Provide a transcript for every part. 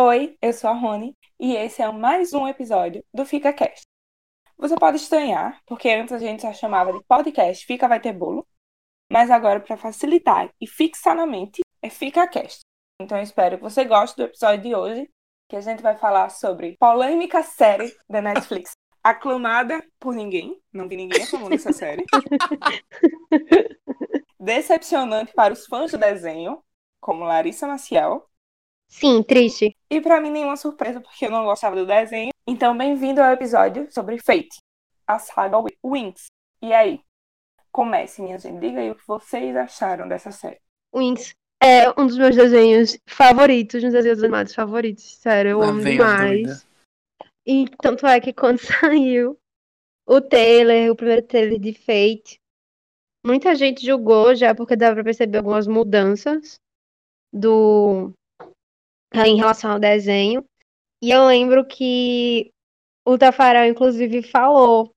Oi, eu sou a Rony e esse é mais um episódio do Fica Cast. Você pode estranhar, porque antes a gente só chamava de podcast Fica Vai Ter Bolo, mas agora, para facilitar e fixar na mente, é Fica Cast. Então eu espero que você goste do episódio de hoje, que a gente vai falar sobre polêmica série da Netflix, aclamada por ninguém, não vi ninguém aclamando essa série. Decepcionante para os fãs do desenho, como Larissa Maciel. Sim, triste. E para mim nenhuma surpresa, porque eu não gostava do desenho. Então, bem-vindo ao episódio sobre Fate, a saga Wings. E aí? Comece, minha gente. Diga aí o que vocês acharam dessa série. Wings é um dos meus desenhos favoritos, um dos desenhos animados favoritos. Sério, eu Lá amo demais. doida. E tanto é que quando saiu o trailer, o primeiro trailer de Fate, muita gente julgou já porque dava pra perceber algumas mudanças do em relação ao desenho. E eu lembro que o Tafarel, inclusive, falou: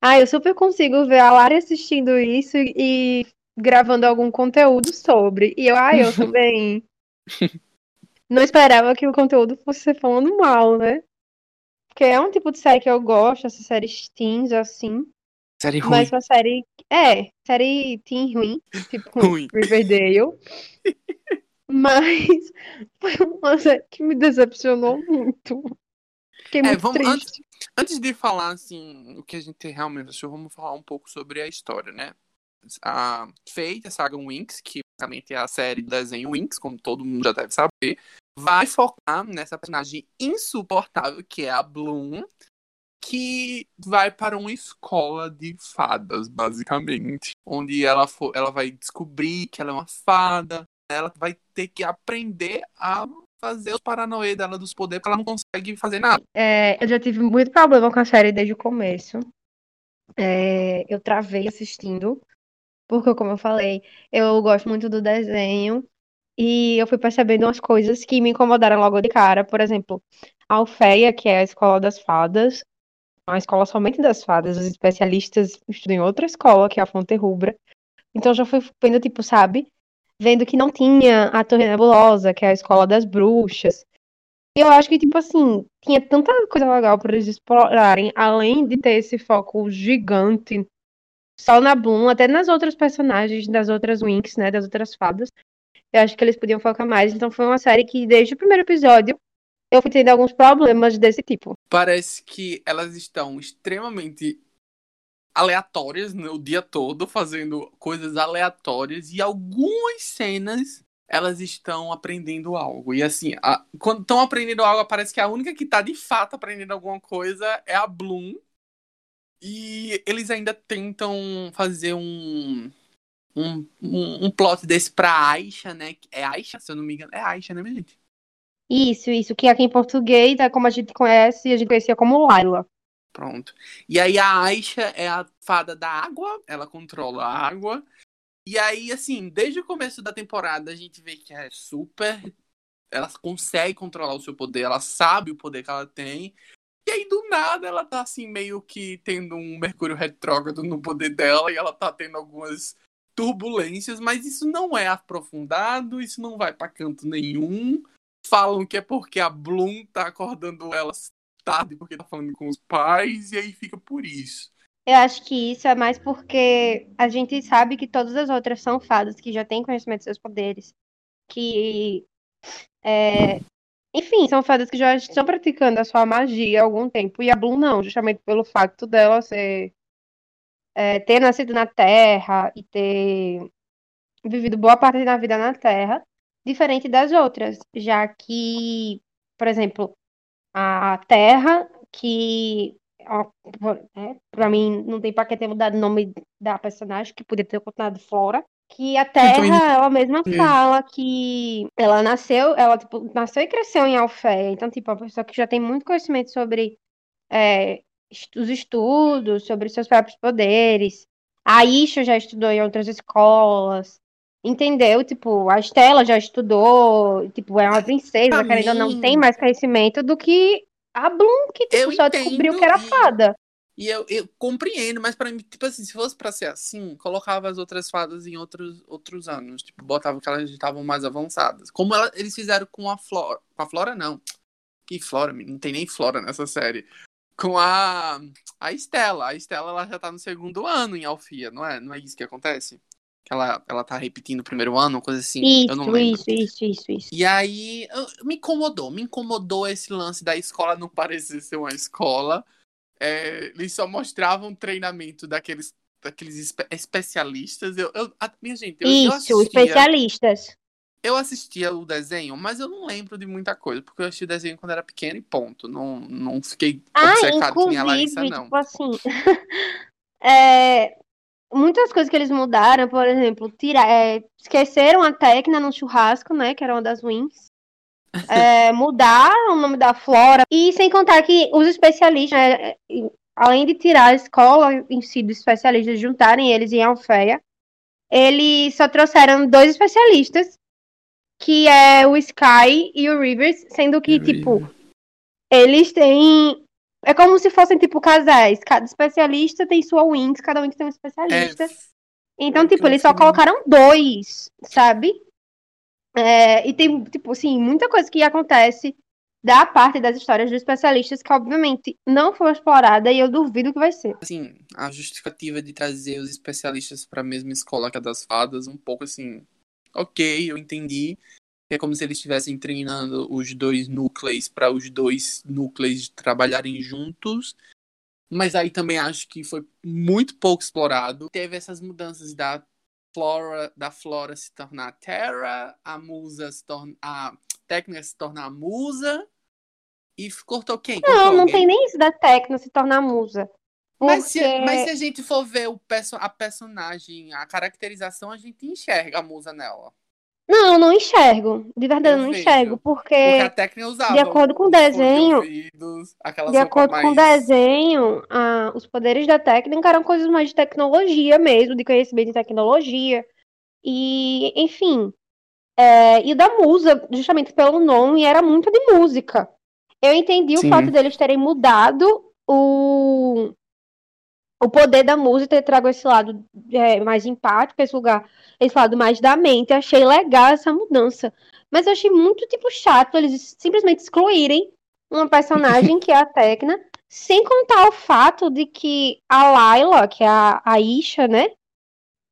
Ah, eu super consigo ver a Lari assistindo isso e gravando algum conteúdo sobre. E eu, ah, eu também. Não esperava que o conteúdo fosse ser falando mal, né? Porque é um tipo de série que eu gosto, essas séries teens, assim. Série ruim. Mas uma série. É, série teen ruim, tipo Ruim. Riverdale. Mas foi uma série que me decepcionou muito. Fiquei É, muito vamos- triste. Antes de falar, assim, o que a gente realmente achou, vamos falar um pouco sobre a história, né? A Fate, a saga Winx, que basicamente é a série do desenho Winx, como todo mundo já deve saber, vai focar nessa personagem insuportável que é a Bloom, que vai para uma escola de fadas, basicamente, onde ela, for, ela vai descobrir que ela é uma fada, ela vai ter que aprender a fazer os paranauê dela dos poderes, porque ela não consegue fazer nada. É, eu já tive muito problema com a série desde o começo. É, eu travei assistindo, porque, como eu falei, eu gosto muito do desenho. E eu fui percebendo umas coisas que me incomodaram logo de cara. Por exemplo, a Alfeia, que é a escola das fadas, uma escola somente das fadas, os especialistas estudam em outra escola, que é a Fonte Rubra. Então já fui vendo, tipo, sabe? Vendo que não tinha a Torre Nebulosa, que é a escola das bruxas. E eu acho que, tipo assim, tinha tanta coisa legal para eles explorarem, além de ter esse foco gigante só na Bloom, até nas outras personagens, das outras Winx, né, das outras fadas. Eu acho que eles podiam focar mais. Então foi uma série que, desde o primeiro episódio, eu fui tendo alguns problemas desse tipo. Parece que elas estão extremamente aleatórias né, o dia todo, fazendo coisas aleatórias, e algumas cenas elas estão aprendendo algo. E assim, a- quando estão aprendendo algo, parece que a única que tá de fato aprendendo alguma coisa é a Bloom. E eles ainda tentam fazer um. Um, um, um plot desse pra Aisha, né? É Aisha, se eu não me engano. É Aisha, né, minha gente? Isso, isso, que aqui em português é como a gente conhece, a gente conhecia como Laila. Pronto. E aí a Aisha é a fada da água, ela controla a água. E aí, assim, desde o começo da temporada a gente vê que é super. Ela consegue controlar o seu poder, ela sabe o poder que ela tem. E aí, do nada, ela tá assim, meio que tendo um Mercúrio retrógrado no poder dela, e ela tá tendo algumas turbulências, mas isso não é aprofundado, isso não vai pra canto nenhum. Falam que é porque a Bloom tá acordando ela tarde porque tá falando com os pais, e aí fica por isso. Eu acho que isso é mais porque a gente sabe que todas as outras são fadas que já têm conhecimento dos seus poderes. Que, é, enfim, são fadas que já estão praticando a sua magia há algum tempo. E a Bloom não, justamente pelo fato dela ser, é, ter nascido na Terra e ter vivido boa parte da vida na Terra, diferente das outras. Já que, por exemplo, a Terra, que ó, é, pra mim não tem pra que ter mudado o nome da personagem, que podia ter continuado Flora. Que a Terra, também- ela mesma É. fala que ela nasceu, ela tipo, nasceu e cresceu em Alfeia. Então, tipo, uma pessoa que já tem muito conhecimento sobre é, os estudos, sobre seus próprios poderes. A Isha já estudou em outras escolas. Entendeu? Tipo, a Estela já estudou, tipo, é uma princesa, Pra querendo ou não, mim- tem mais conhecimento do que a Bloom, que tipo, Eu só entendo descobriu que era fada. E eu, eu compreendo, mas para mim, tipo assim, se fosse pra ser assim, colocava as outras fadas em outros, outros anos. Tipo, botava que elas estavam mais avançadas. Como ela, eles fizeram com a Flora. Com a Flora, não. Que Flora? Não tem nem Flora nessa série. Com a, a Estela. A Estela, ela já tá no segundo ano em Alfia, não é? Não é isso que acontece? Que ela, ela tá repetindo o primeiro ano, uma coisa assim. eu não Isso, lembro. isso, isso, isso, isso. E aí, eu- me incomodou, me incomodou esse lance da escola não parecer ser uma escola. É, eles só mostravam treinamento daqueles, daqueles espe- especialistas. Eu, eu- a- minha gente, eu, eu Isso, assistia, especialistas. eu assistia o desenho, mas eu não lembro de muita coisa, porque eu assisti o desenho quando era pequeno e ponto. Não, não fiquei Ah, obcecado que nem a Larissa, não. tipo assim, é, muitas coisas que eles mudaram, por exemplo, tira, é, esqueceram a Tecna no churrasco, né, que era uma das wings. É, mudaram o nome da Flora. E sem contar que os especialistas, né, além de tirar a escola em si dos especialistas, juntarem eles em Alfeia, eles só trouxeram dois especialistas, que é o Sky e o Rivers, sendo que, tipo, eles têm. É como se fossem, tipo, casais. Cada especialista tem sua wings, cada wings tem um É, especialista. Então, é tipo, que eu eles só colocaram dois, sabe? É, e tem, tipo, assim, muita coisa que acontece da parte das histórias dos especialistas que, obviamente, não foi explorada e eu duvido que vai ser. assim, a justificativa de trazer os especialistas para a mesma escola que a das fadas, um pouco assim, ok, eu entendi. É como se eles estivessem treinando os dois núcleos para os dois núcleos trabalharem juntos. Mas aí também acho que foi muito pouco explorado. Teve essas mudanças da Flora, da Flora se tornar Terra, a Musa se torna a técnica se tornar a Musa. E cortou quem? Cortou Não, não alguém? tem nem isso da Tecna se tornar musa. Porque... Mas se, mas se a gente for ver o perso a personagem, a caracterização, a gente enxerga a musa nela. Não, não enxergo. De verdade, Eu não vejo. enxergo. Porque, Porque a técnica usava. de acordo com o desenho- ouvidos, de acordo com o mais- desenho, ah, os poderes da técnica eram coisas mais de tecnologia mesmo, de conhecimento de tecnologia. E, enfim. É, e o da musa, justamente pelo nome, era muito de música. Eu entendi Sim. o fato deles terem mudado o, o poder da música, ter trago esse lado é, mais empático, esse lugar, esse lado mais da mente. Achei legal essa mudança. Mas eu achei muito, tipo, chato eles simplesmente excluírem uma personagem que é a Tecna, sem contar o fato de que a Layla, que é a, a Isha, né?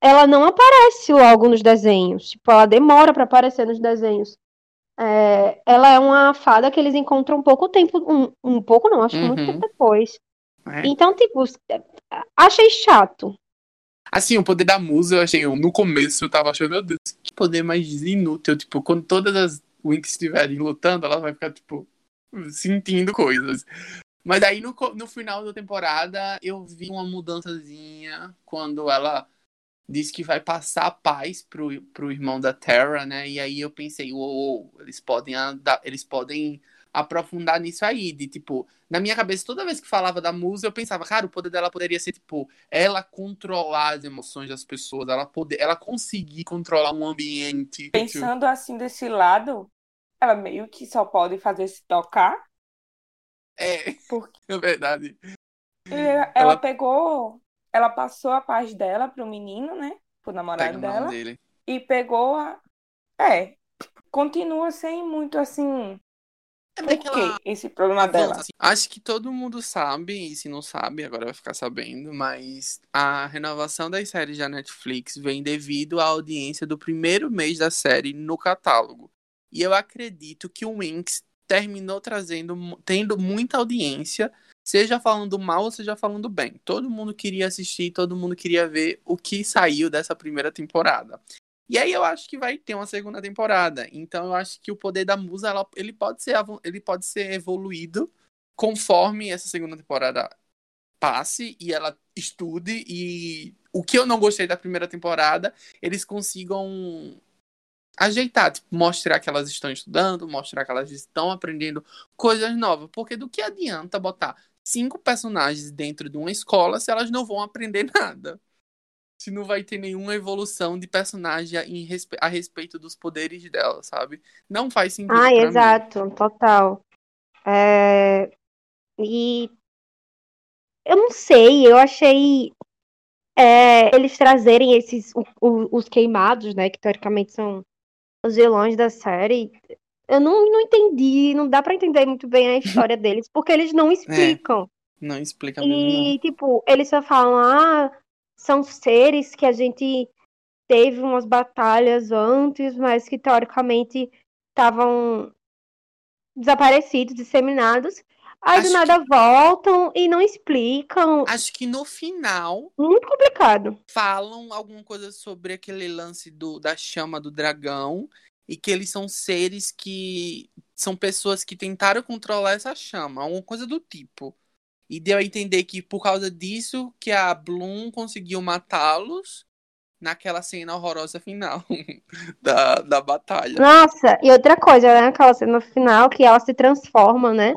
Ela não aparece logo nos desenhos. Tipo, ela demora pra aparecer nos desenhos. É, ela é uma fada que eles encontram um pouco tempo. Um, um pouco não, acho que muito Uhum. tempo depois. É. Então, tipo, achei chato. Assim, o poder da musa, eu achei. No começo eu tava achando, meu Deus, que poder mais inútil. Tipo, quando todas as Winx estiverem lutando, ela vai ficar, tipo, sentindo coisas. Mas aí no, no final da temporada eu vi uma mudançazinha quando ela diz que vai passar a paz pro, pro irmão da Terra, né? E aí eu pensei, uou, uou, eles podem andar, eles podem aprofundar nisso aí, de tipo, na minha cabeça, toda vez que falava da musa, eu pensava, cara, o poder dela poderia ser, tipo, ela controlar as emoções das pessoas, ela poder, ela conseguir controlar um ambiente. Pensando assim desse lado, ela meio que só pode fazer se tocar. É, Porque é verdade. ela, Ela- pegou, ela passou a paz dela pro menino, né? Pro namorado dela. dele. E pegou a. É, continua sem muito assim. É Por meio que ela que esse problema dela? assim. Acho que todo mundo sabe, e se não sabe, agora vai ficar sabendo, mas a renovação das séries da Netflix vem devido à audiência do primeiro mês da série no catálogo. E eu acredito que o Winx terminou trazendo, tendo muita audiência, seja falando mal ou seja falando bem. Todo mundo queria assistir, todo mundo queria ver o que saiu dessa primeira temporada. E aí eu acho que vai ter uma segunda temporada. Então eu acho que o poder da musa, ela- ele, pode ser, ele pode ser evoluído conforme essa segunda temporada passe e ela estude. E o que eu não gostei da primeira temporada, eles consigam ajeitar, tipo, mostrar que elas estão estudando, mostrar que elas estão aprendendo coisas novas. Porque do que adianta botar cinco personagens dentro de uma escola se elas não vão aprender nada? Se não vai ter nenhuma evolução de personagem em respe- a respeito dos poderes dela, sabe? Não faz sentido. Ah, pra mim. exato, total. É, E eu não sei, eu achei é, eles trazerem esses o, o, os queimados, né, que teoricamente são os vilões da série. Eu não, não entendi, não dá para entender muito bem a história deles, porque eles não explicam. É, não explica e, mesmo. tipo, eles só falam, ah, são seres que a gente teve umas batalhas antes, mas que teoricamente estavam desaparecidos, disseminados. Aí Acho do nada voltam e não explicam. Acho que no final Muito complicado. falam alguma coisa sobre aquele lance do, da chama do dragão e que eles são seres que são pessoas que tentaram controlar essa chama, alguma coisa do tipo. E deu a entender que por causa disso que a Bloom conseguiu matá-los naquela cena horrorosa final da, da batalha. Nossa, e outra coisa, né? Aquela cena final que ela se transforma, né?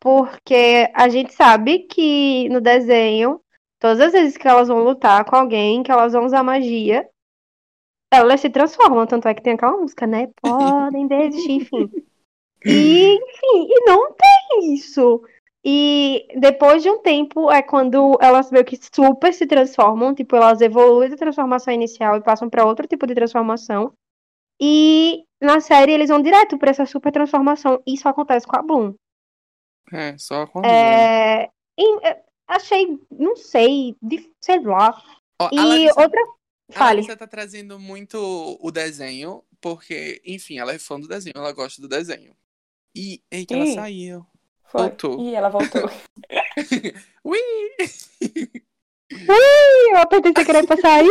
Porque a gente sabe que no desenho, todas as vezes que elas vão lutar com alguém, que elas vão usar magia, elas se transformam. Tanto é que tem aquela música, né? Podem desistir, enfim. E, enfim, e não tem isso. E depois de um tempo é quando elas meio que super se transformam, tipo, elas evoluem da transformação inicial e passam para outro tipo de transformação. E na série eles vão direto para essa super transformação. Isso acontece com a Bloom. É, só com a Bloom. É, e, é, achei, não sei, de, sei lá. Ó, E Larissa, outra. a Fale. Larissa tá trazendo muito o desenho, porque, enfim, ela é fã do desenho, ela gosta do desenho. E, eita, ela saiu. Foi. Voltou. E ela voltou. Ui! Eu apertei sem querer passar aí.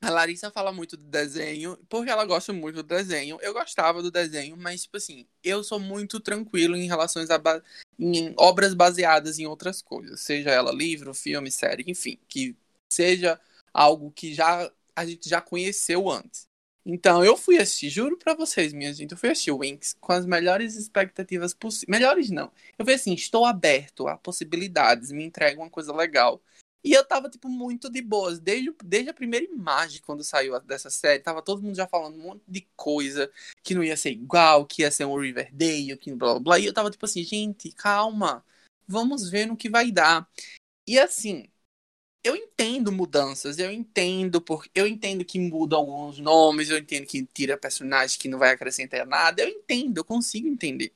A Larissa fala muito do desenho, porque ela gosta muito do desenho. Eu gostava do desenho, mas, tipo assim, eu sou muito tranquilo em relação a ba- em obras baseadas em outras coisas. Seja ela livro, filme, série, enfim. Que seja algo que já a gente já conheceu antes. Então, eu fui assistir, juro pra vocês, minha gente, eu fui assistir Winx com as melhores expectativas possíveis. Melhores não. Eu fui assim, estou aberto a possibilidades, me entrega uma coisa legal. E eu tava, tipo, muito de boas. Desde, desde a primeira imagem, quando saiu dessa série, tava todo mundo já falando um monte de coisa que não ia ser igual, que ia ser um Riverdale, que blá blá blá. E eu tava tipo assim, gente, calma. Vamos ver no que vai dar. E assim, eu entendo mudanças, eu entendo porque eu entendo que muda alguns nomes, eu entendo que tira personagem que não vai acrescentar nada, eu entendo, eu consigo entender.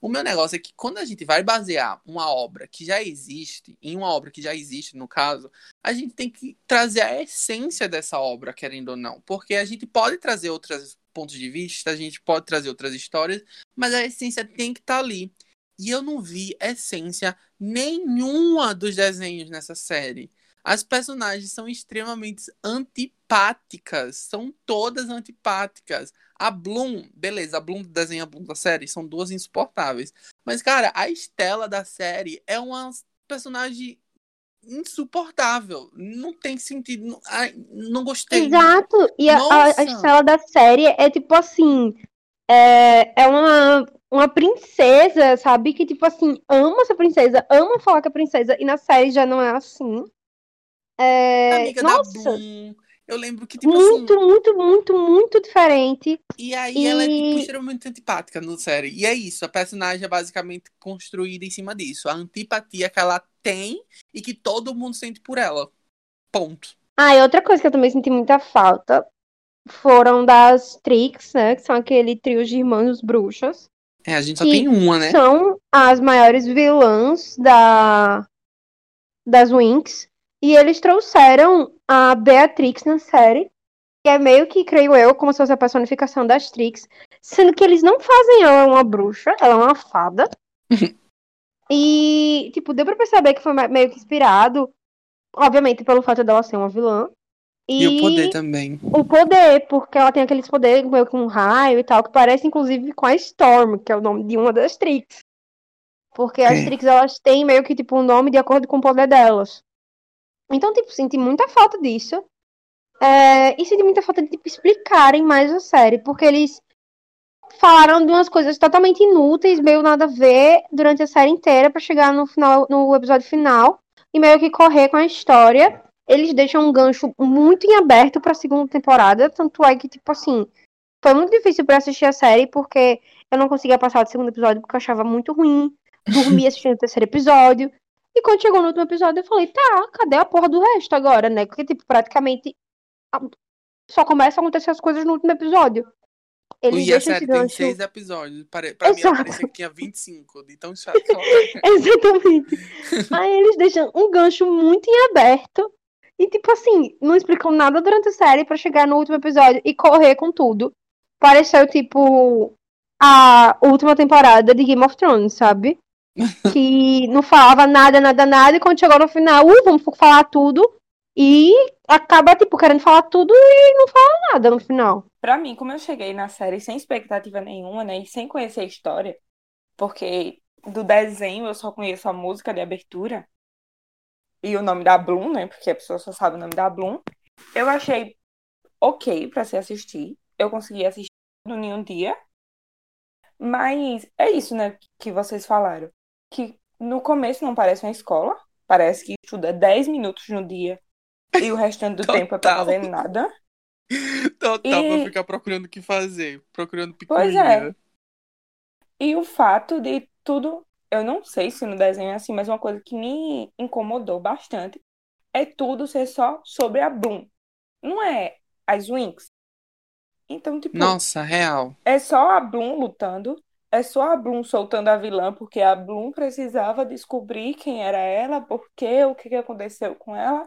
O meu negócio é que quando a gente vai basear uma obra que já existe, em uma obra que já existe, no caso, a gente tem que trazer a essência dessa obra, querendo ou não. Porque a gente pode trazer outros pontos de vista, a gente pode trazer outras histórias, mas a essência tem que estar ali. E eu não vi essência nenhuma dos desenhos nessa série. As personagens são extremamente antipáticas. São todas antipáticas. A Bloom, beleza, a Bloom e a Bloom da série são duas insuportáveis. Mas, cara, a Estela da série é uma personagem insuportável. Não tem sentido. Não, ai, não gostei. Exato. E a, a, Estela da série é tipo assim. É, é uma, uma princesa, sabe? Que, tipo assim, ama essa princesa, ama falar com a princesa. E na série já não é assim. É, Amiga nossa, da Bloom. Eu lembro que, tipo muito, assim. muito, muito, muito diferente. E aí ela é tipo, E- extremamente antipática no série. E é isso, a personagem é basicamente construída em cima disso. A antipatia que ela tem e que todo mundo sente por ela. Ponto. Ah, e outra coisa que eu também senti muita falta foram das Trix, né? Que são aquele trio de irmãs bruxas. É, a gente só tem uma, né? São as maiores vilãs da das Winx. E eles trouxeram a Beatrix na série. Que é meio que, creio eu, como se fosse a personificação das Trix. Sendo que eles não fazem ela uma bruxa, ela é uma fada. e, tipo, deu pra perceber que foi me- meio que inspirado, obviamente, pelo fato dela ser uma vilã. E o poder também. o poder, porque ela tem aqueles poderes meio com raio e tal, que parece inclusive com a Storm, que é o nome de uma das Trix. Porque as É. Trix, elas têm meio que, tipo, um nome de acordo com o poder delas. Então, tipo, senti muita falta disso. É, e senti muita falta de, tipo, explicarem mais a série, porque eles falaram de umas coisas totalmente inúteis, meio nada a ver, durante a série inteira, pra chegar no final, no episódio final, e meio que correr com a história eles deixam um gancho muito em aberto pra segunda temporada, tanto é que, tipo assim, foi muito difícil pra assistir a série, porque eu não conseguia passar do segundo episódio porque eu achava muito ruim, dormia assistindo o terceiro episódio, E quando chegou no último episódio, eu falei, tá, cadê a porra do resto agora, né? Porque, tipo, praticamente só começa a acontecer as coisas no último episódio. Eles e a série tem seis episódios. Pra, pra mim, parecia que tinha 25, de tão chato. Exatamente. Aí eles deixam um gancho muito em aberto. E, tipo assim, não explicam nada durante a série para chegar no último episódio e correr com tudo. Pareceu, tipo, a última temporada de Game of Thrones, sabe? Que não falava nada, nada, nada, e quando chegou no final, uh, vamos falar tudo. E acaba, tipo, querendo falar tudo e não fala nada no final. Pra mim, como eu cheguei na série sem expectativa nenhuma, né? E sem conhecer a história, porque do desenho eu só conheço a música de abertura e o nome da Bloom, né? Porque a pessoa só sabe o nome da Bloom. Eu achei ok para se assistir. Eu consegui assistir no nenhum dia. Mas é isso, né? Que vocês falaram. Que no começo não parece uma escola. Parece que estuda 10 minutos no dia e o restante do tempo é pra fazer nada. Total, e... pra ficar procurando o que fazer, procurando picuinha. Pois é. E o fato de tudo, eu não sei se no desenho é assim, mas uma coisa que me incomodou bastante é tudo ser só sobre a Bloom. Não é as Winx. Então, tipo. Nossa, real. É só a Bloom lutando. É só a Bloom soltando a vilã, porque a Bloom precisava descobrir quem era ela, por quê, o que, que aconteceu com ela.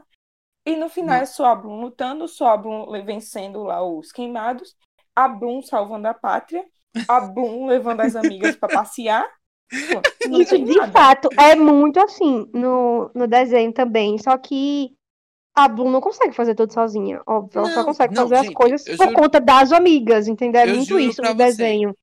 E no final é só a Bloom lutando, só a Bloom vencendo lá os queimados, a Bloom salvando a pátria, a Bloom levando as amigas para passear. Isso de nada. fato é muito assim no, no desenho também, só que a Bloom não consegue fazer tudo sozinha, óbvio. Não, ela só consegue não, fazer gente, as coisas por juro... conta das amigas, entendeu? É muito isso no você. desenho.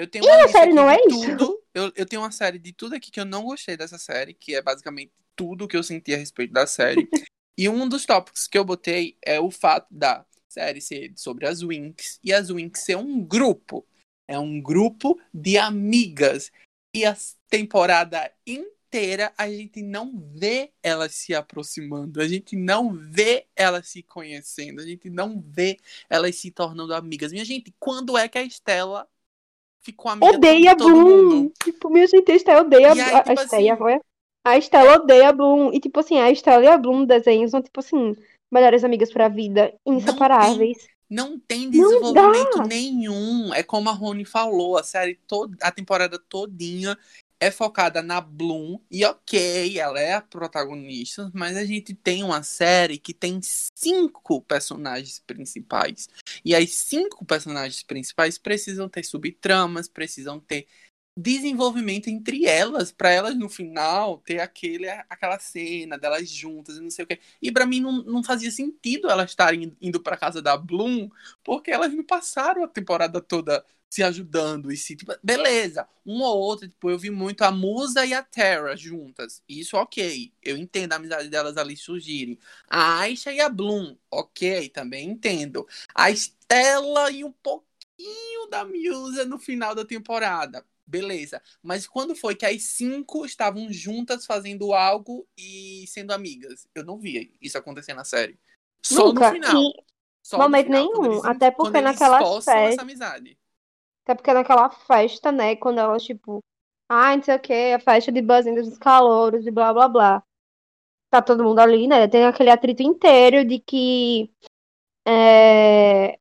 Eu tenho uma e a série não é isso. Tudo, eu, eu tenho uma série de tudo aqui que eu não gostei dessa série, que é basicamente tudo que eu senti a respeito da série. E um dos tópicos que eu botei é o fato da série ser sobre as Winx e as Winx ser um grupo. É um grupo de amigas. E a temporada inteira a gente não vê elas se aproximando, a gente não vê elas se conhecendo, a gente não vê elas se tornando amigas. Minha gente, quando é que a Estela ficou amiga odeia de todo Bloom. mundo? Tipo, minha gente, a Estela odeia aí, a, tipo a Estela, assim, a Estela odeia a Bloom. E, tipo assim, a Estela e a Bloom no desenho são, tipo assim, melhores amigas pra vida, inseparáveis. Não tem, não tem desenvolvimento não nenhum. É como a Rony falou, a série toda, a temporada todinha é focada na Bloom. E ok, ela é a protagonista, mas a gente tem uma série que tem cinco personagens principais. E as cinco personagens principais precisam ter subtramas, precisam ter desenvolvimento entre elas, para elas no final ter aquele, aquela cena delas juntas e não sei o que. E para mim não, não fazia sentido elas estarem indo para casa da Bloom, porque elas não passaram a temporada toda se ajudando e se tipo, beleza, um ou outro, tipo, eu vi muito a Musa e a Terra juntas. Isso OK. Eu entendo a amizade delas ali surgirem. A Aisha e a Bloom, OK, também entendo. A Stella e um pouquinho da Musa no final da temporada beleza. Mas quando foi que as cinco estavam juntas fazendo algo e sendo amigas? Eu não vi isso acontecer na série. Só Nunca. no final. E... Só momento final, nenhum. Eles, até porque naquela festa. Até porque naquela festa, né? Quando elas, tipo, ah, não sei o que, a festa de Buzzing dos calouros e blá blá blá. Tá todo mundo ali, né? Tem aquele atrito inteiro de que é,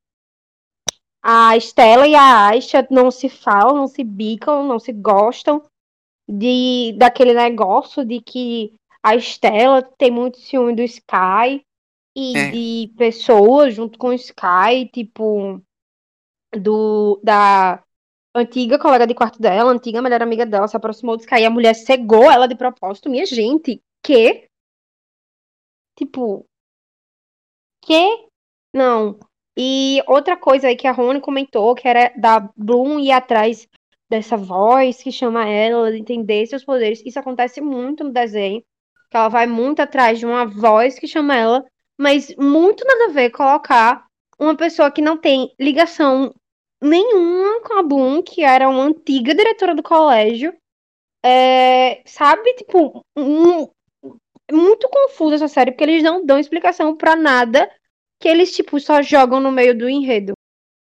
a Estela e a Aisha não se falam, não se bicam, não se gostam de daquele negócio de que a Estela tem muito ciúme do Sky e é. de pessoas junto com o Sky, tipo do da antiga colega de quarto dela, antiga melhor amiga dela, se aproximou do Sky e a mulher cegou ela de propósito. Minha gente, que tipo que não e outra coisa aí que a Rony comentou, que era da Bloom ir atrás dessa voz que chama ela, de entender seus poderes. Isso acontece muito no desenho, que ela vai muito atrás de uma voz que chama ela, mas muito nada a ver colocar uma pessoa que não tem ligação nenhuma com a Bloom, que era uma antiga diretora do colégio. É, sabe, tipo, um, muito confusa essa série, porque eles não dão explicação para nada que eles, tipo, só jogam no meio do enredo.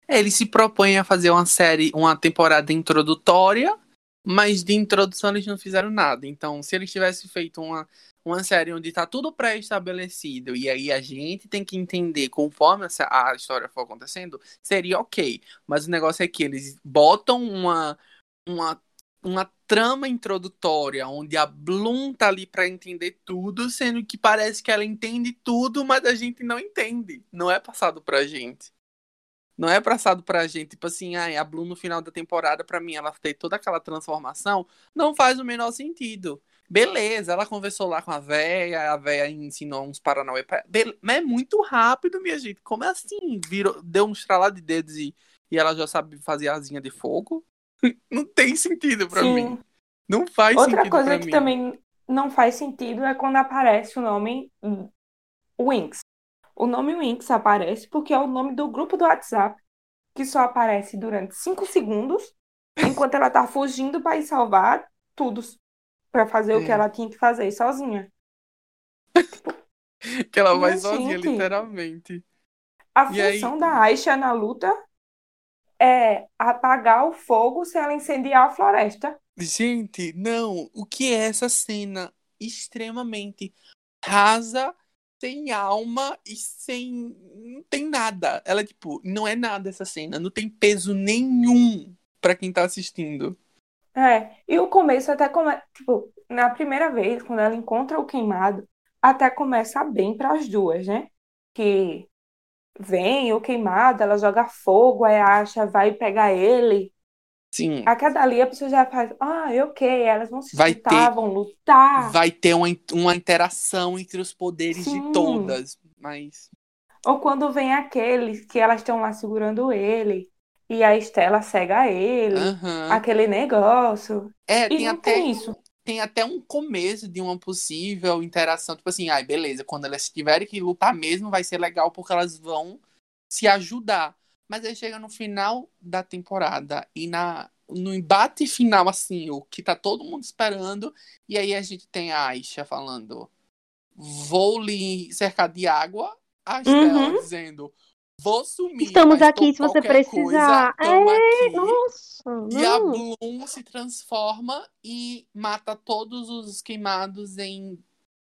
É, eles se propõem a fazer uma série, uma temporada introdutória Mas de introdução eles não fizeram nada. Então, se eles tivessem feito uma, uma série onde tá tudo pré-estabelecido e aí a gente tem que entender conforme a história for acontecendo, seria ok. Mas o negócio é que eles botam uma, uma, uma trama introdutória onde a Bloom tá ali para entender tudo, sendo que parece que ela entende tudo, mas a gente não entende. Não é passado pra gente. Não é passado pra gente, tipo assim, ah, a Bloom no final da temporada, pra mim, ela tem toda aquela transformação, não faz o menor sentido. Beleza, ela conversou lá com a véia, a véia ensinou uns paranauê pra... Mas é muito rápido, minha gente. Como é assim? Virou, deu um estralar de dedos e, e ela já sabe fazer asinha de fogo? não tem sentido pra Sim. mim. Não faz Outra sentido coisa pra que mim. também não faz sentido é quando aparece o nome Winx. O nome Winx aparece porque é o nome do grupo do WhatsApp, que só aparece durante 5 segundos, enquanto ela tá fugindo para ir salvar tudo, para fazer o que É. ela tinha que fazer sozinha. Que ela vai sozinha, literalmente. A E aí- função da Aisha na luta é apagar o fogo se ela incendiar a floresta. Gente, não. O que é essa cena extremamente rasa, sem alma e sem. Não tem nada. Ela, tipo, não é nada essa cena. Não tem peso nenhum pra quem tá assistindo. É, e o começo até começa, tipo, na primeira vez, quando ela encontra o queimado, até começa bem para as duas, né? Que vem o queimado, ela joga fogo, aí acha, vai pegar ele. Sim. A cada ali a pessoa já faz, ah, ok, elas vão se Vai juntar, ter- vão lutar. Vai ter uma, uma interação entre os poderes Sim. de todas. Mas. Ou quando vem aqueles que elas estão lá segurando ele, e a Estela cega ele, Aham. aquele negócio. É, E tem não até. tem isso. Tem até um começo de uma possível interação, tipo assim, ai, beleza, quando elas tiverem que lutar mesmo, vai ser legal porque elas vão se ajudar. Mas aí chega no final da temporada e na no embate final, assim, o que tá todo mundo esperando, e aí a gente tem a Aisha falando, vou lhe cercar de água, a Estela Uhum. dizendo, vou sumir, Estamos aqui se você precisar. coisa, É. Nossa, E a não. Bloom se transforma e mata todos os queimados em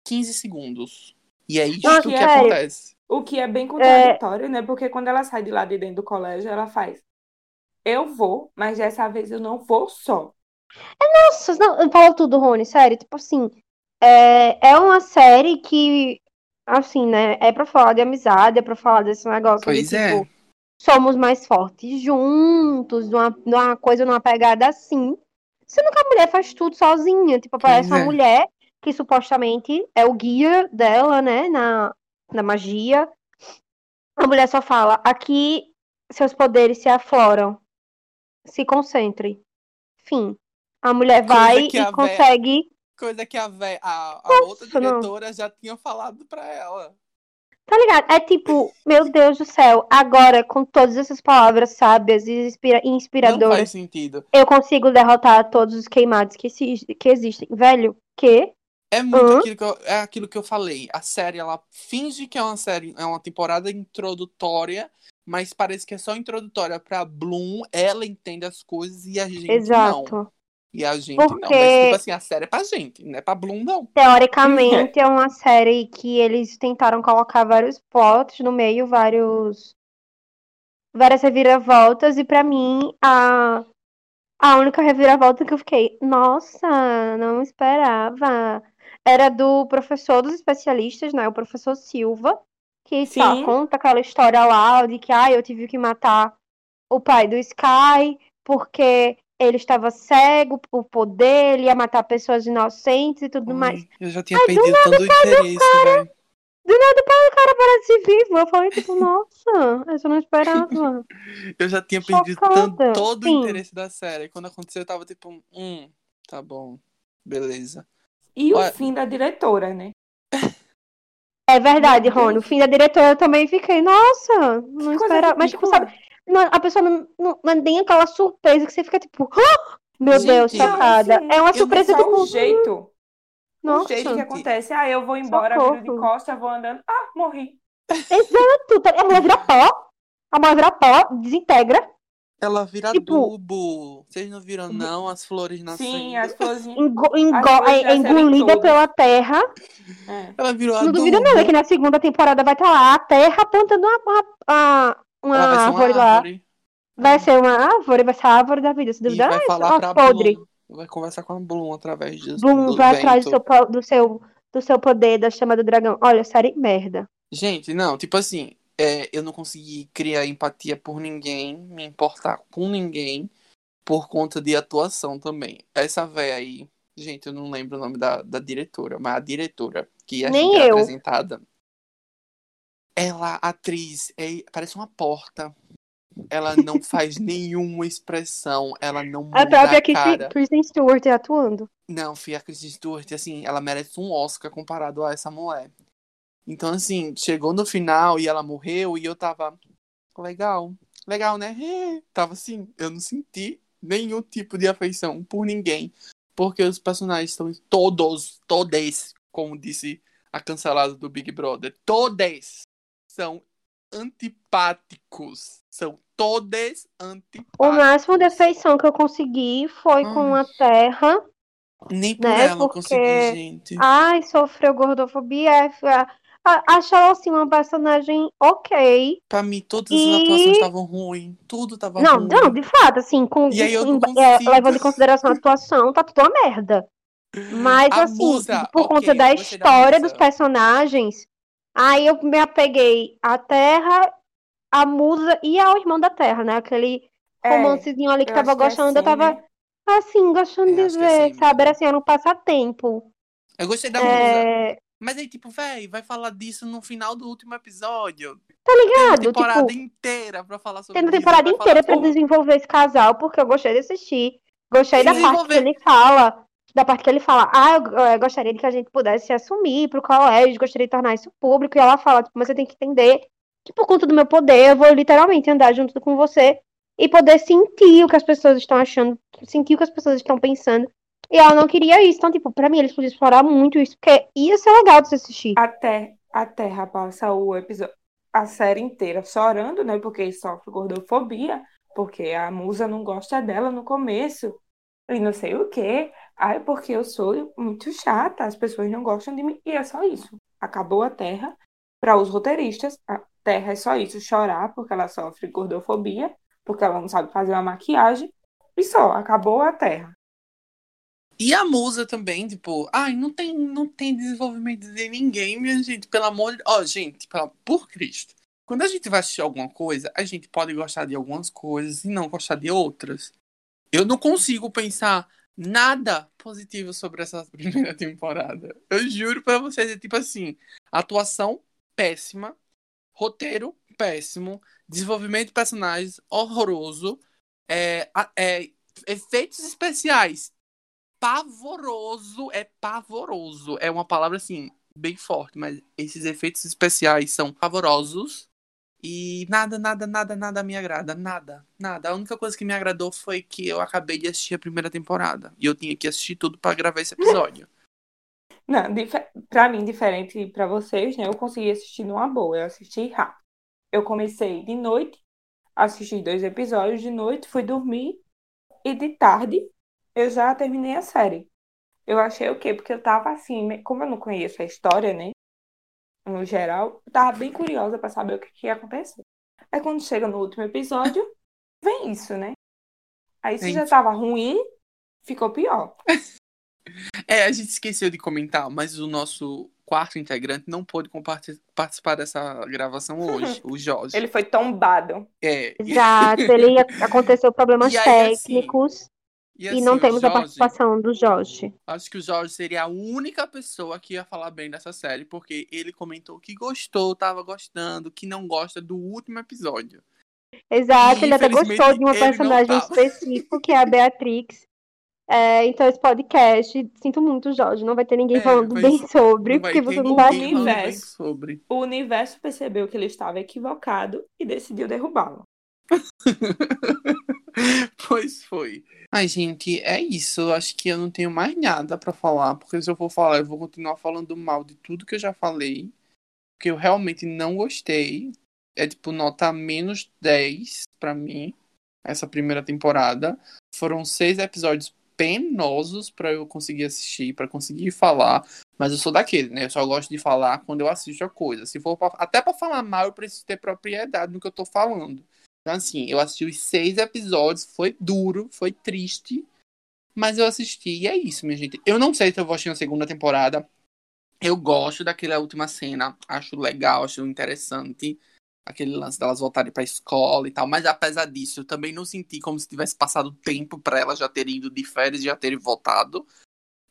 15 segundos. E é isto Nossa, que sério? acontece. O que é bem contraditório, né? Porque quando ela sai de lá de dentro do colégio, ela faz: Eu vou, mas dessa vez eu não vou só. Nossa, não, fala tudo, Rony, sério. Tipo assim, é, é uma série que, assim, né? É pra falar de amizade, é pra falar desse negócio Pois de, é. tipo, somos mais fortes juntos, numa, numa coisa, numa pegada assim. Sendo que a mulher faz tudo sozinha. Tipo, aparece Pois uma é. mulher que supostamente é o guia dela, né? Na, na magia. A mulher só fala: aqui seus poderes se afloram. Se concentre. Fim. A mulher vai e a véia- consegue. Coisa que a, vé- a, a outra Nossa, não. diretora já tinha falado pra ela. Tá ligado? É tipo, meu Deus do céu, agora com todas essas palavras sábias e inspira- Não inspiradoras, faz sentido. eu consigo derrotar todos os queimados que, exi- que existem. Velho, que? É muito Hã? aquilo que eu, é aquilo que eu falei. A série, ela finge que é uma série, é uma temporada introdutória, mas parece que é só introdutória pra Bloom. Ela entende as coisas e a gente não. Exato. E a gente não. Porque- Mas, tipo assim, a série é pra gente, não é pra Bloom, não. Teoricamente é uma série que eles tentaram colocar vários plots no meio, vários várias reviravoltas e pra mim a a única reviravolta que eu fiquei, nossa, não esperava, era do professor dos especialistas, né, o professor Silva, que tá, Sim. conta aquela história lá de que ah, eu tive que matar o pai do Sky porque ele estava cego por poder, ele ia matar pessoas inocentes e tudo mais. Ai, eu já tinha perdido tanto interesse, velho. Do nada o cara parece vivo. Eu falei, tipo, nossa, eu só não esperava. Eu já tinha perdido tanto, todo sim. o interesse da série. Quando aconteceu, eu tava tipo, hum, tá bom, beleza. E o Olha- fim da diretora, né? É verdade. Rony. O fim da diretora eu também fiquei, nossa, não esperava. Mas, tipo, sabe, a pessoa não, não, não é nem aquela surpresa que você fica, tipo, "Ah!" meu Gente, Deus, não, chocada. É uma surpresa, Só tipo, o jeito. O nossa. jeito que acontece. Ah, eu vou embora, viro de Socorro. costa, vou andando. Ah, morri. Exato. tá- A mulher vira pó. A mulher vira pó, desintegra. Ela vira Tipo- adubo. Vocês não viram, não? As flores nascendo. Sim, as florzinhas. Engo- engo- é, é engolida pela terra. É. Ela virou Não adubo. duvido nada que na segunda temporada vai estar lá a terra plantando uma, uma, uma, uma Ela vai ser uma árvore lá. Vai ser uma árvore, vai ser a árvore da vida. Se duvidar, vai é falar pra podre. Bloom. Vai conversar com a Bloom através disso. Bloom do vai atrás do vento. seu, do, seu, do seu poder, da chama do dragão. Olha, série merda. Gente, não, tipo assim, é, eu não consegui criar empatia por ninguém, me importar com ninguém, por conta de atuação também. Essa véia aí, gente, eu não lembro o nome da, da diretora, mas a diretora que a Nem gente é eu. apresentada, ela, atriz, é, parece uma porta. Ela não faz nenhuma expressão, ela não muda A própria a cara. Kristen Stewart atuando. Não, fui a Kristen Stewart, assim, ela merece um Oscar comparado a essa mulher. Então, assim, chegou no final e ela morreu e eu tava. Legal. Legal, né? É. Tava assim, eu não senti nenhum tipo de afeição por ninguém. Porque os personagens estão todos, todes, como disse a cancelada do Big Brother, todes são antipáticos. São todes antipáticos. O máximo de afeição que eu consegui foi com a terra. Nem por né, ela eu porque- consegui, gente. Ai, sofreu gordofobia. a- a- Acho ela assim uma personagem ok. Pra mim, todas as E- atuações estavam ruins. Tudo tava Não, ruim. não, de fato, assim, com, E aí eu em- é, levando em consideração a atuação, tá tudo uma merda. Mas, A assim, musa, por ok, conta da história dos personagens, aí eu me apeguei à Terra, à Musa e ao Irmão da Terra, né? Aquele É, romancezinho ali que eu tava acho que é gostando, eu assim, tava, né? assim, gostando É, de é ver, assim sabe? Era assim, era um passatempo. Eu gostei da musa. É, Mas aí, tipo, véi, vai falar disso no final do último episódio. tá Tem uma ligado? temporada Tipo, inteira pra falar sobre isso. temporada vai falar inteira pra sobre- desenvolver esse casal, porque eu gostei de assistir. Gostei da parte que ele fala, da parte que ele fala, ah, eu, eu gostaria de que a gente pudesse se assumir pro colégio, gostaria de tornar isso público. E ela fala, tipo, mas você tem que entender que por conta do meu poder, eu vou literalmente andar junto com você e poder sentir o que as pessoas estão achando, sentir o que as pessoas estão pensando. E ela não queria isso. Então, tipo, pra mim, eles podiam explorar muito isso, porque ia ser legal de se assistir. Até, até, passa o episódio, a série inteira chorando, né? Porque sofre gordofobia, porque a musa não gosta dela no começo. E não sei o quê. Ai, porque eu sou muito chata, as pessoas não gostam de mim. E é só isso. Acabou a Terra. Para os roteiristas, a Terra é só isso, chorar, porque ela sofre gordofobia, porque ela não sabe fazer uma maquiagem. E só, acabou a Terra. E a musa também, tipo, ai, não tem, não tem desenvolvimento de ninguém, minha gente, pelo amor de Ó, gente, pela- por Cristo. Quando a gente vai assistir alguma coisa, a gente pode gostar de algumas coisas e não gostar de outras. Eu não consigo pensar nada positivo sobre essa primeira temporada. Eu juro pra vocês, é tipo assim, atuação péssima, roteiro péssimo, desenvolvimento de personagens horroroso, é, é, efeitos especiais pavoroso, é pavoroso. É uma palavra assim, bem forte, mas esses efeitos especiais são pavorosos e nada, nada, nada, nada me agrada, nada, nada. A única coisa que me agradou foi que eu acabei de assistir a primeira temporada e eu tinha que assistir tudo pra gravar esse episódio. Não, pra mim, diferente pra vocês, né? Eu consegui assistir numa boa, eu assisti rápido. Eu comecei de noite, assisti dois episódios de noite, fui dormir e de tarde eu já terminei a série. Eu achei o quê? Porque eu tava assim, como eu não conheço a história, né? No geral, eu tava bem curiosa pra saber o que, que ia acontecer. Aí quando chega no último episódio, vem isso, né? Aí se já tava ruim, ficou pior. É, a gente esqueceu de comentar, mas o nosso quarto integrante não pôde participar dessa gravação hoje, o Jorge. Ele foi tombado. É, Exato, ele aconteceu problemas E aí, assim, técnicos e, e assim, não o temos a Jorge- participação do Jorge. Acho que o Jorge seria a única pessoa que ia falar bem dessa série, porque ele comentou que gostou, tava gostando, que não gosta do último episódio. Exato, E, ele até gostou de uma personagem específica, que é a Beatrix. É, então, esse podcast, sinto muito, Jorge, não vai ter ninguém É, falando vai- bem sobre, vai porque você não tá falando bem Universo. sobre. O universo percebeu que ele estava equivocado e decidiu derrubá-lo. pois foi. Ai, gente, é isso. Eu Acho que eu não tenho mais nada pra falar, porque se eu for falar, eu vou continuar falando mal de tudo que eu já falei, porque eu realmente não gostei. É tipo nota menos 10 pra mim. essa primeira temporada. Foram seis episódios penosos para eu conseguir assistir, para conseguir falar. Mas eu sou daquele, né? Eu só gosto de falar quando eu assisto a coisa. Se for pra, até para falar mal, eu preciso ter propriedade no que eu tô falando. Então, assim, eu assisti os seis episódios, foi duro, foi triste, mas eu assisti e é isso, minha gente. Eu não sei se eu vou assistir na segunda temporada. Eu gosto daquela última cena, acho legal, acho interessante. Aquele lance delas voltarem pra escola e tal. Mas apesar disso, eu também não senti como se tivesse passado tempo para elas já terem ido de férias e já terem voltado.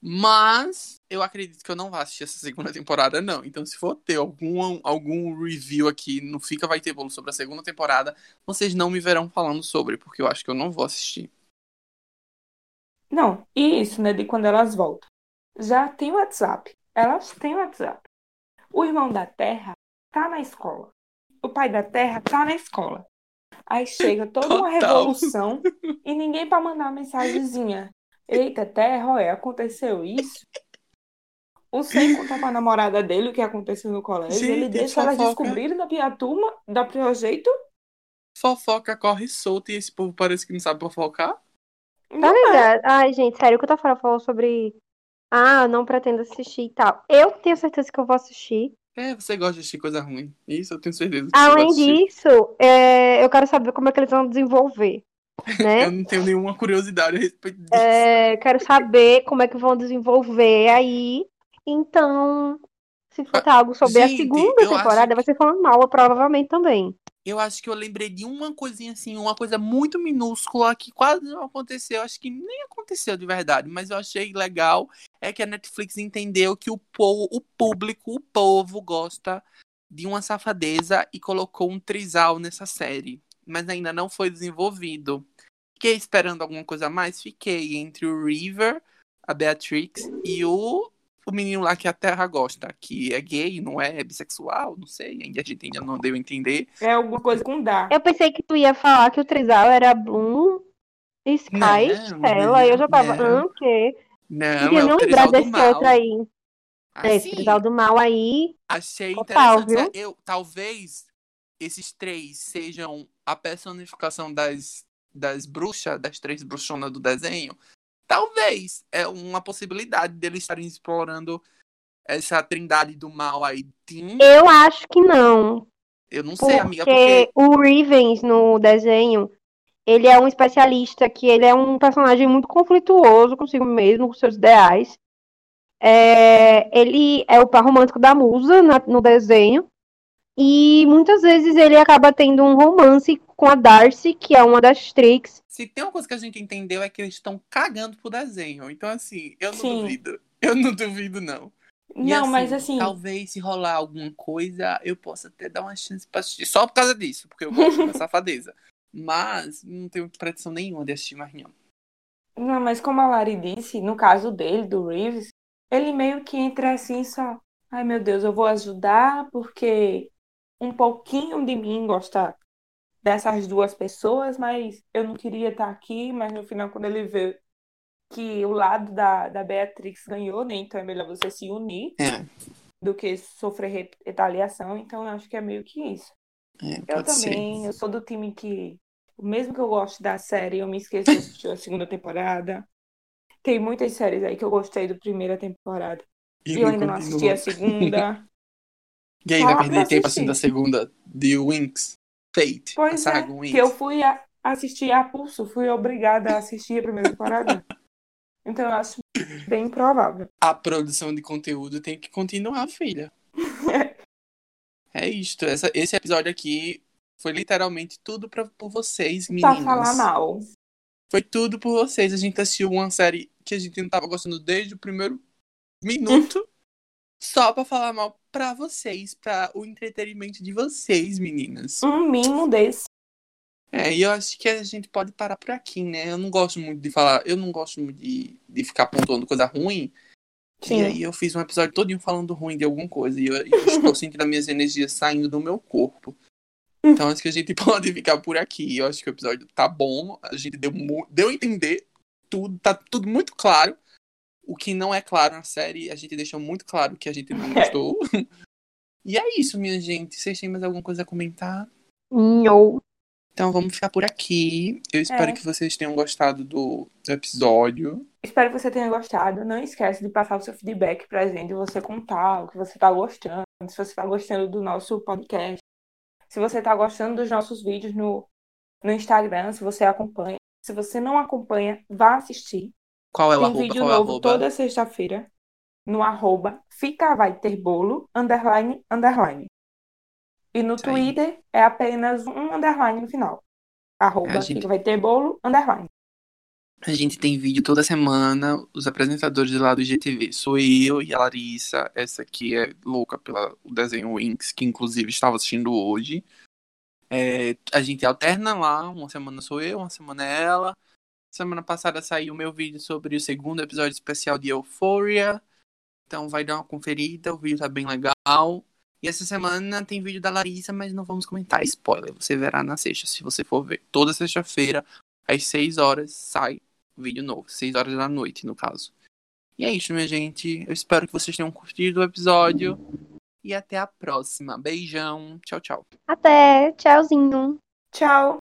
Mas eu acredito que eu não vou assistir essa segunda temporada, não. Então, se for ter algum, algum review aqui no Fica Vai Ter Bolo sobre a segunda temporada, vocês não me verão falando sobre, porque eu acho que eu não vou assistir. Não, e isso, né, de quando elas voltam. Já tem WhatsApp. Elas têm WhatsApp. O irmão da Terra tá na escola. O pai da Terra tá na escola. Aí chega toda uma Total. revolução e ninguém pra mandar uma mensagenzinha. Eita, Terra, olha, aconteceu isso. O Sem contar pra namorada dele o que aconteceu no colégio. Gente, ele deixa elas fofoca. descobrirem da pior turma, da pior jeito. Fofoca corre solta e esse povo parece que não sabe fofocar. Tá Não é. ligado? Ai, gente, sério, o que o Tafara falou sobre. Ah, não pretendo assistir e tal. Eu tenho certeza que eu vou assistir. É, você gosta de assistir coisa ruim. Isso eu tenho certeza que você Além disso, é, eu quero saber como é que eles vão desenvolver. Né? Eu não tenho nenhuma curiosidade a respeito disso. É, quero saber como é que vão desenvolver aí. Então, se for Ah, algo sobre a gente, segunda eu temporada, vai ser falando mal, provavelmente também. Eu acho que eu lembrei de uma coisinha assim, uma coisa muito minúscula que quase não aconteceu. Acho que nem aconteceu de verdade, mas eu achei legal. É que a Netflix entendeu que o, po o público, o povo, gosta de uma safadeza e colocou um trisal nessa série. Mas ainda não foi desenvolvido. Fiquei esperando alguma coisa a mais? Fiquei entre o River, a Beatrix e o, o menino lá que a Terra gosta, que é gay, não é, é bissexual, não sei, ainda a gente ainda não deu a entender. É alguma coisa com dar. Eu pensei que tu ia falar que o trisal era Bloom, Sky, Não, Stella. eu já tava, não. o quê? Não, Queria é não o lembrar trisal do desse mal. outro aí. É, esse Assim, trisal do mal aí. achei Total, interessante. Eu, talvez esses três sejam a personificação das, das bruxas, das três bruxonas do desenho. Talvez é uma possibilidade deles estarem explorando essa trindade do mal aí. Sim, Eu acho que não. eu não sei, amiga, Porque porque o Rivens no desenho, ele é um especialista que ele é um personagem muito conflituoso consigo mesmo, com seus ideais. É, ele é o par romântico da musa na- no desenho. E muitas vezes ele acaba tendo um romance com a Darcy, que é uma das Trix. se tem uma coisa que a gente entendeu é que eles estão cagando pro desenho. Então, assim, eu não Sim. duvido. Eu não duvido, não. E, Não, mas assim, Talvez se rolar alguma coisa, eu possa até dar uma chance pra assistir. Só por causa disso, porque eu gosto da safadeza. Mas não tenho pretensão nenhuma de assistir mais não. Não, mas como a Lari disse, no caso dele, do Reeves, ele meio que entra assim só. Ai meu Deus, eu vou ajudar porque um pouquinho de mim gosta dessas duas pessoas, mas eu não queria estar aqui. Mas no final, quando ele vê que o lado da, da Beatrix ganhou, né? Então é melhor você se unir É, do que sofrer re- retaliação. Então eu acho que é meio que isso. é Eu pode ser. também, eu sou do time que, mesmo que eu goste da série, eu me esqueço de assistir a segunda temporada. Tem muitas séries aí que eu gostei da primeira temporada. E eu ainda não assisti a segunda. E aí, Só vai pra perder tempo assim da segunda de Winx? Fate. Pois é, Winx. que eu fui a- assistir a pulso, fui obrigada a assistir a primeira temporada. Então eu acho bem provável. A produção de conteúdo tem que continuar, filha. é isto. Essa, esse episódio aqui foi literalmente tudo pra, por vocês, Pra meninas. falar mal. Foi tudo por vocês. A gente assistiu uma série que a gente não tava gostando desde o primeiro minuto. só pra falar mal pra vocês, pra o entretenimento de vocês, meninas. Um mimo desse. É, e eu acho que a gente pode parar por aqui, né? Eu não gosto muito de falar, eu não gosto muito de, de ficar pontuando coisa ruim. E Sim. aí eu fiz um episódio todinho falando ruim de alguma coisa. E eu, eu estou sentindo as minhas energias saindo do meu corpo. Então acho que a gente pode ficar por aqui. Eu acho que o episódio tá bom. A gente deu, deu a entender tudo, tá tudo muito claro. O que não é claro na série, a gente deixou muito claro que a gente não gostou. e é isso, minha gente. Vocês têm mais alguma coisa a comentar? Nho. Então vamos ficar por aqui. Eu espero É. que vocês tenham gostado do do episódio. Espero que você tenha gostado. Não esquece de passar o seu feedback pra gente, você contar o que você tá gostando, se você tá gostando do nosso podcast, se você tá gostando dos nossos vídeos no, no Instagram, se você acompanha. Se você não acompanha, vá assistir. Qual é o Tem arroba? vídeo Qual é novo arroba? toda sexta-feira no arroba fica vai ter bolo, underline, underline. E no Isso aí. Twitter é apenas um underline no final. Arroba gente- fica vai ter bolo, underline. A gente tem vídeo toda semana. Os apresentadores lá do GTV sou eu e a Larissa. Essa aqui é louca pelo desenho Winx, que inclusive estava assistindo hoje. É, a gente alterna lá. Uma semana sou eu, uma semana é ela. Semana passada saiu o meu vídeo sobre o segundo episódio especial de Euphoria. Então vai dar uma conferida. O vídeo tá bem legal. E essa semana tem vídeo da Larissa, mas não vamos comentar spoiler. Você verá na sexta, se você for ver. Toda sexta-feira, às 6 horas, sai vídeo novo. 6 horas da noite, no caso. E é isso, minha gente. Eu espero que vocês tenham curtido o episódio. E até a próxima. Beijão. Tchau, tchau. Até, tchauzinho. Tchau!